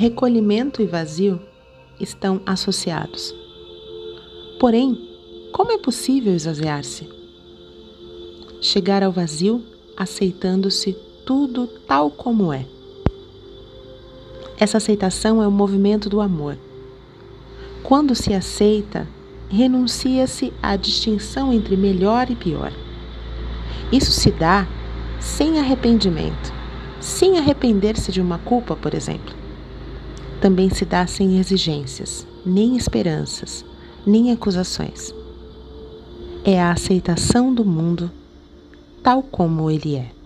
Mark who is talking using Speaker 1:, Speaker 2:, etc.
Speaker 1: recolhimento e vazio estão associados. Porém, como é possível esvaziar-se? Chegar ao vazio aceitando-se tudo tal como é. Essa aceitação é o movimento do amor. Quando se aceita, renuncia-se à distinção entre melhor e pior. Isso se dá sem arrependimento, sem arrepender-se de uma culpa, por exemplo. Também se dá sem exigências, nem esperanças, nem acusações. É a aceitação do mundo tal como ele é.